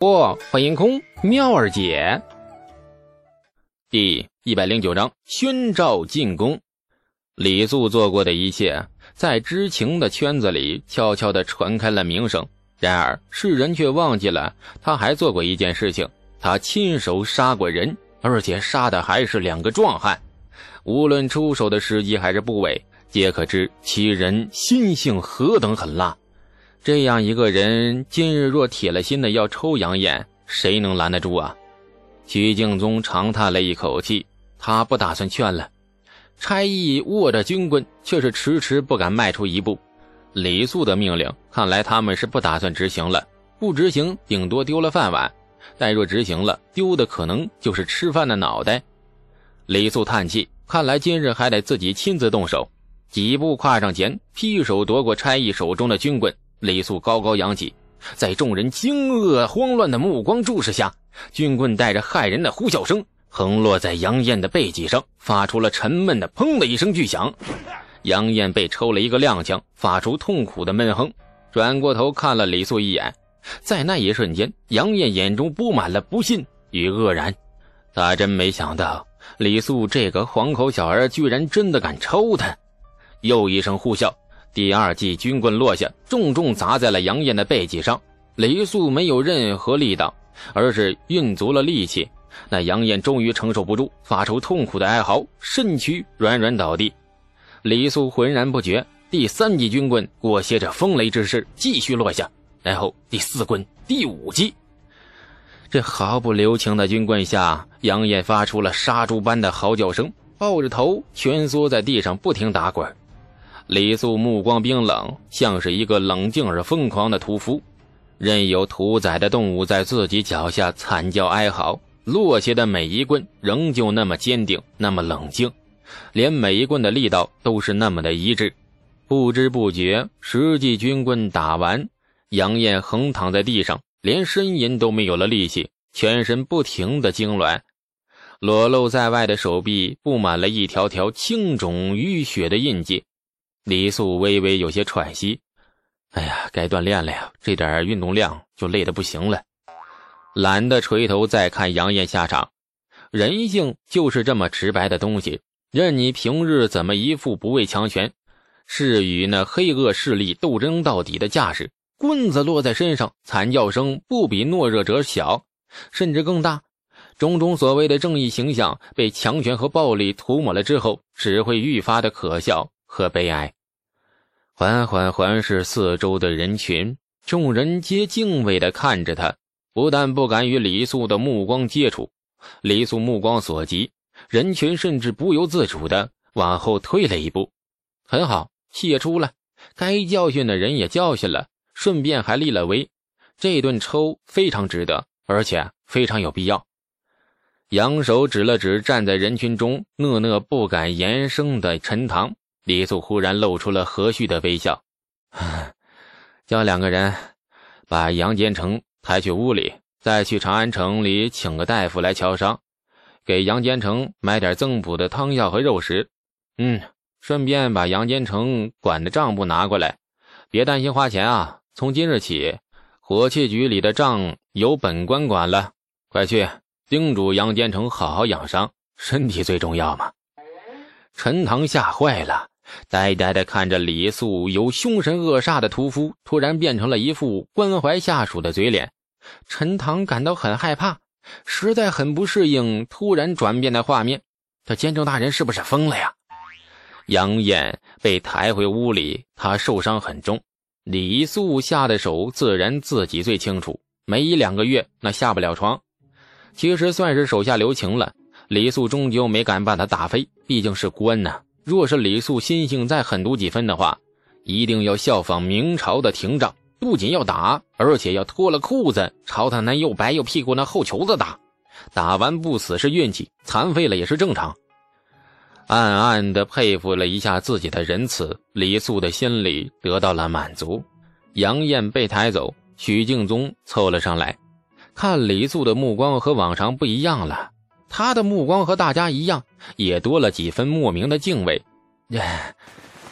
不，欢迎空妙儿姐。第一百零九章宣召进宫。李素做过的一切，在知情的圈子里悄悄的传开了名声。然而世人却忘记了，他还做过一件事情：他亲手杀过人，而且杀的还是两个壮汉。无论出手的时机还是部位，皆可知其人心性何等狠辣。这样一个人，今日若铁了心的要抽杨艳，谁能拦得住啊？徐敬宗长叹了一口气，他不打算劝了。差役握着军棍，却是迟迟不敢迈出一步。李素的命令，看来他们是不打算执行了。不执行，顶多丢了饭碗；但若执行了，丢的可能就是吃饭的脑袋。李素叹气，看来今日还得自己亲自动手。几步跨上前，劈手夺过差役手中的军棍。李素高高扬起，在众人惊愕慌乱的目光注视下，军棍带着骇人的呼啸声横落在杨艳的背脊上，发出了沉闷的“砰”的一声巨响。杨艳被抽了一个踉跄，发出痛苦的闷哼，转过头看了李素一眼。在那一瞬间，杨艳眼中布满了不信与愕然。他真没想到，李素这个黄口小儿居然真的敢抽他。又一声呼啸。第二记军棍落下，重重砸在了杨艳的背脊上。李素没有任何力道，而是运足了力气。那杨艳终于承受不住，发出痛苦的哀嚎，身躯软软倒地。李素浑然不觉。第三记军棍裹挟着风雷之势继续落下，然后第四棍、第五击，这毫不留情的军棍下，杨艳发出了杀猪般的嚎叫声，抱着头蜷缩在地上，不停打滚。李素目光冰冷，像是一个冷静而疯狂的屠夫，任由屠宰的动物在自己脚下惨叫哀嚎。落下的每一棍仍旧那么坚定，那么冷静，连每一棍的力道都是那么的一致。不知不觉，十记军棍打完，杨艳横躺在地上，连呻吟都没有了力气，全身不停的痉挛，裸露在外的手臂布满了一条条青肿淤血的印记。李素微微有些喘息，哎呀，该锻炼了呀！这点运动量就累得不行了，懒得垂头再看杨艳下场。人性就是这么直白的东西，任你平日怎么一副不畏强权，是与那黑恶势力斗争到底的架势，棍子落在身上，惨叫声不比懦弱者小，甚至更大。种种所谓的正义形象被强权和暴力涂抹了之后，只会愈发的可笑。和悲哀，缓缓环视四周的人群，众人皆敬畏地看着他，不但不敢与李素的目光接触，李素目光所及，人群甚至不由自主地往后退了一步。很好，气也出了，该教训的人也教训了，顺便还立了威，这顿抽非常值得，而且非常有必要。扬手指了指站在人群中讷讷不敢言声的陈塘。李素忽然露出了和煦的微笑，叫两个人把杨坚成抬去屋里，再去长安城里请个大夫来瞧伤，给杨坚成买点增补的汤药和肉食。嗯，顺便把杨坚成管的账簿拿过来，别担心花钱啊。从今日起，火器局里的账由本官管了。快去叮嘱杨坚成好好养伤，身体最重要嘛。陈塘吓坏了。呆呆地看着李素由凶神恶煞的屠夫，突然变成了一副关怀下属的嘴脸。陈塘感到很害怕，实在很不适应突然转变的画面。这监正大人是不是疯了呀？杨艳被抬回屋里，他受伤很重。李素下的手，自然自己最清楚。没一两个月，那下不了床。其实算是手下留情了。李素终究没敢把他打飞，毕竟是官呐。若是李素心性再狠毒几分的话，一定要效仿明朝的廷杖，不仅要打，而且要脱了裤子朝他那又白又屁股那后球子打。打完不死是运气，残废了也是正常。暗暗的佩服了一下自己的仁慈，李素的心里得到了满足。杨艳被抬走，许敬宗凑了上来，看李素的目光和往常不一样了。他的目光和大家一样，也多了几分莫名的敬畏。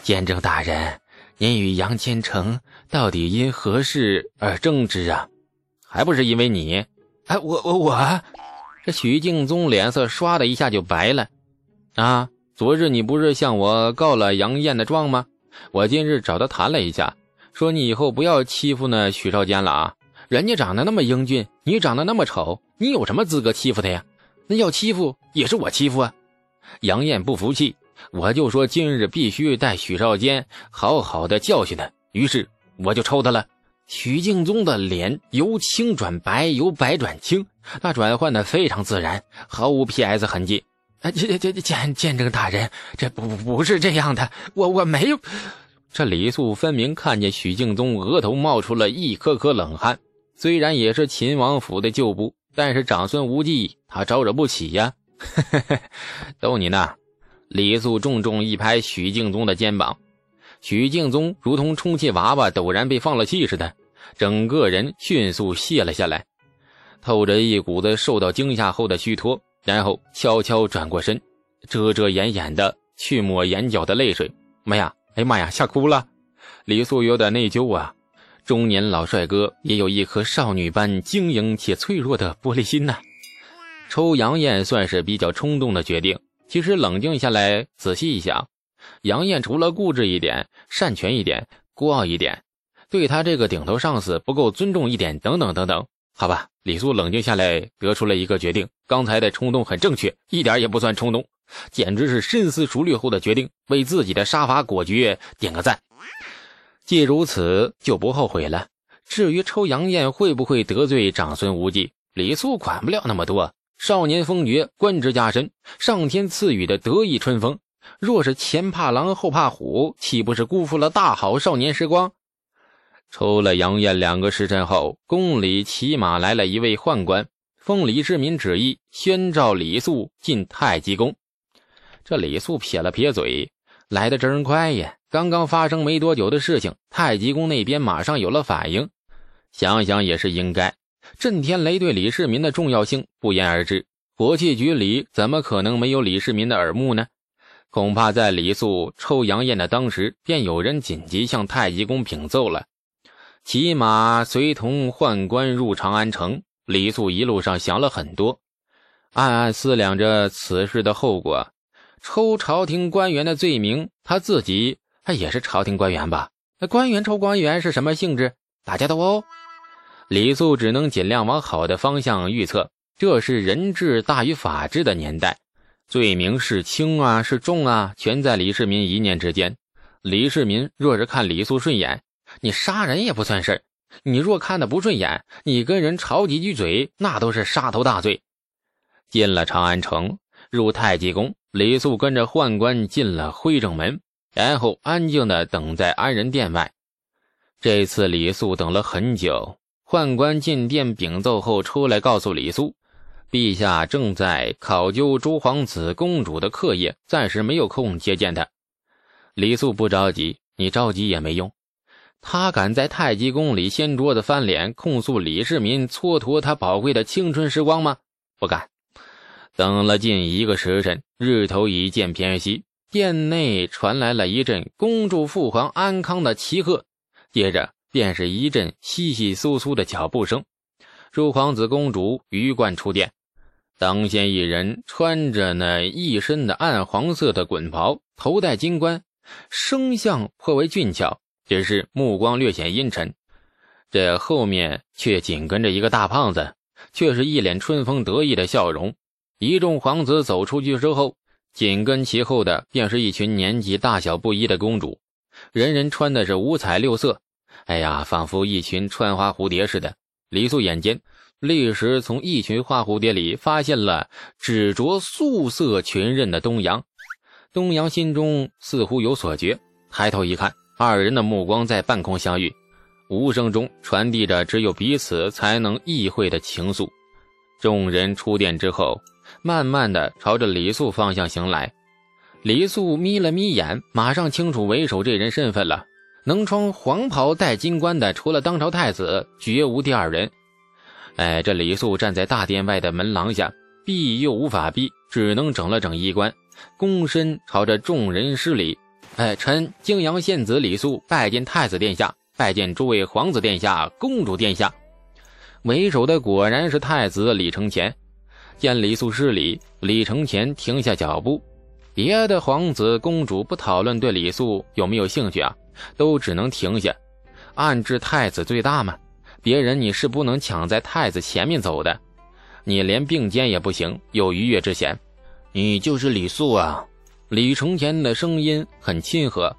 监正大人，您与杨千成到底因何事而争执啊？还不是因为你？哎，我我我，这许敬宗脸色唰的一下就白了。啊，昨日你不是向我告了杨艳的状吗？我今日找他谈了一下，说你以后不要欺负那许少坚了啊。人家长得那么英俊，你长得那么丑，你有什么资格欺负他呀？那要欺负也是我欺负啊！杨艳不服气，我就说今日必须带许少坚好好的教训他。于是我就抽他了。许敬宗的脸由青转白，由白转青，那转换的非常自然，毫无 P.S 痕迹。啊，这这见见证大人，这不不是这样的，我我没有。这李素分明看见许敬宗额头冒出了一颗颗冷汗。虽然也是秦王府的旧部，但是长孙无忌他招惹不起呀！逗你呢！李素重重一拍许敬宗的肩膀，许敬宗如同充气娃娃陡然被放了气似的，整个人迅速卸了下来，透着一股子受到惊吓后的虚脱，然后悄悄转过身，遮遮掩掩的去抹眼角的泪水。妈呀！哎妈呀！吓哭了！李素有点内疚啊。中年老帅哥也有一颗少女般晶莹且脆弱的玻璃心呐。抽杨艳算是比较冲动的决定。其实冷静下来仔细一想，杨艳除了固执一点、擅权一点、孤傲一点，对他这个顶头上司不够尊重一点，等等等等。好吧，李素冷静下来得出了一个决定：刚才的冲动很正确，一点也不算冲动，简直是深思熟虑后的决定。为自己的杀伐果决点个赞。既如此，就不后悔了。至于抽杨艳会不会得罪长孙无忌，李素管不了那么多。少年风爵，官职加身，上天赐予的得意春风。若是前怕狼后怕虎，岂不是辜负了大好少年时光？抽了杨艳两个时辰后，宫里骑马来了一位宦官，奉李世民旨意，宣召李素进太极宫。这李素撇了撇嘴，来的真快呀！刚刚发生没多久的事情，太极宫那边马上有了反应。想想也是应该，震天雷对李世民的重要性不言而知。火器局里怎么可能没有李世民的耳目呢？恐怕在李素抽杨艳的当时，便有人紧急向太极宫禀奏了。骑马随同宦官入长安城，李素一路上想了很多，暗暗思量着此事的后果。抽朝廷官员的罪名，他自己。他也是朝廷官员吧？那官员抽官员是什么性质？大家都哦。李素只能尽量往好的方向预测。这是人治大于法治的年代，罪名是轻啊是重啊，全在李世民一念之间。李世民若是看李素顺眼，你杀人也不算事；你若看的不顺眼，你跟人吵几句嘴，那都是杀头大罪。进了长安城，入太极宫，李素跟着宦官进了徽正门。然后安静的等在安仁殿外。这次李素等了很久。宦官进殿禀奏后出来告诉李素：“陛下正在考究诸皇子公主的课业，暂时没有空接见他。”李素不着急，你着急也没用。他敢在太极宫里掀桌子翻脸，控诉李世民蹉跎他宝贵的青春时光吗？不敢。等了近一个时辰，日头已渐偏西。殿内传来了一阵“恭祝父皇安康”的齐贺，接着便是一阵窸窸窣窣的脚步声。诸皇子公主鱼贯出殿，当先一人穿着那一身的暗黄色的滚袍，头戴金冠，生相颇为俊俏，只是目光略显阴沉。这后面却紧跟着一个大胖子，却是一脸春风得意的笑容。一众皇子走出去之后。紧跟其后的便是一群年纪大小不一的公主，人人穿的是五彩六色，哎呀，仿佛一群穿花蝴蝶似的。李素眼尖，立时从一群花蝴蝶里发现了只着素色裙刃的东阳。东阳心中似乎有所觉，抬头一看，二人的目光在半空相遇，无声中传递着只有彼此才能意会的情愫。众人出殿之后。慢慢的朝着李素方向行来，李素眯了眯眼，马上清楚为首这人身份了。能穿黄袍戴金冠的，除了当朝太子，绝无第二人。哎，这李素站在大殿外的门廊下，避又无法避，只能整了整衣冠，躬身朝着众人施礼。哎，臣泾阳县子李素拜见太子殿下，拜见诸位皇子殿下、公主殿下。为首的果然是太子李承乾。见李素失礼，李承乾停下脚步。别的皇子公主不讨论对李素有没有兴趣啊，都只能停下。暗指太子最大嘛，别人你是不能抢在太子前面走的，你连并肩也不行，有逾越之嫌。你就是李素啊！李承乾的声音很亲和，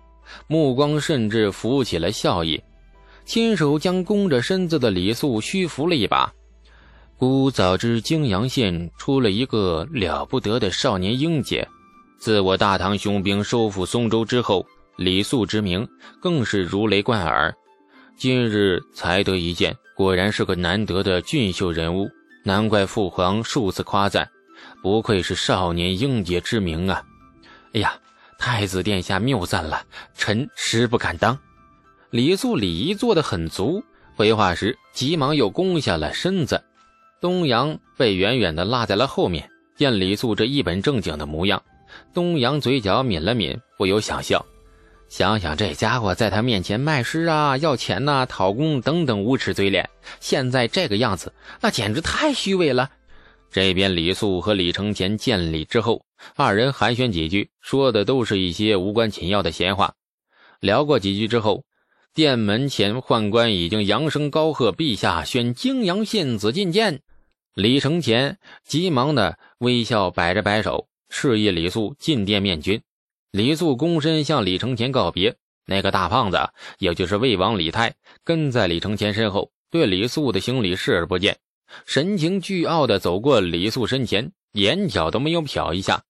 目光甚至浮起了笑意，亲手将弓着身子的李素虚扶了一把。姑早知泾阳县出了一个了不得的少年英杰，自我大唐雄兵收复松州之后，李肃之名更是如雷贯耳。今日才得一见，果然是个难得的俊秀人物，难怪父皇数次夸赞。不愧是少年英杰之名啊！哎呀，太子殿下谬赞了，臣实不敢当。李素礼仪做得很足，回话时急忙又弓下了身子。东阳被远远的落在了后面，见李素这一本正经的模样，东阳嘴角抿了抿，不由想笑。想想这家伙在他面前卖诗啊、要钱呐、讨功等等无耻嘴脸，现在这个样子，那简直太虚伪了。这边李素和李承乾见礼之后，二人寒暄几句，说的都是一些无关紧要的闲话。聊过几句之后，殿门前宦官已经扬声高喝：“陛下选泾阳县子觐见。”李承乾急忙的微笑摆着摆手，示意李素进殿面君。李素躬身向李承乾告别，那个大胖子，也就是魏王李泰，跟在李承乾身后，对李素的行礼视而不见。神情倨傲地走过李素身前，眼角都没有瞟一下。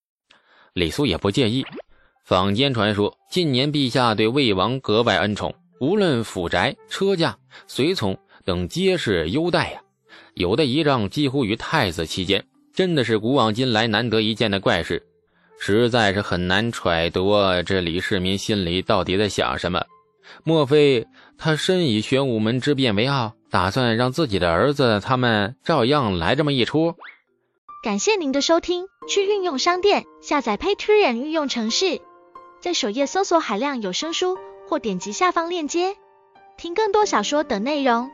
李素也不介意。坊间传说，近年陛下对魏王格外恩宠，无论府宅、车驾、随从等，皆是优待呀。有的仪仗几乎与太子齐肩，真的是古往今来难得一见的怪事，实在是很难揣度这李世民心里到底在想什么。莫非他深以玄武门之变为傲？打算让自己的儿子他们照样来这么一出。感谢您的收听，去运用商店下载 Patreon 运用城市，在首页搜索海量有声书，或点击下方链接听更多小说等内容。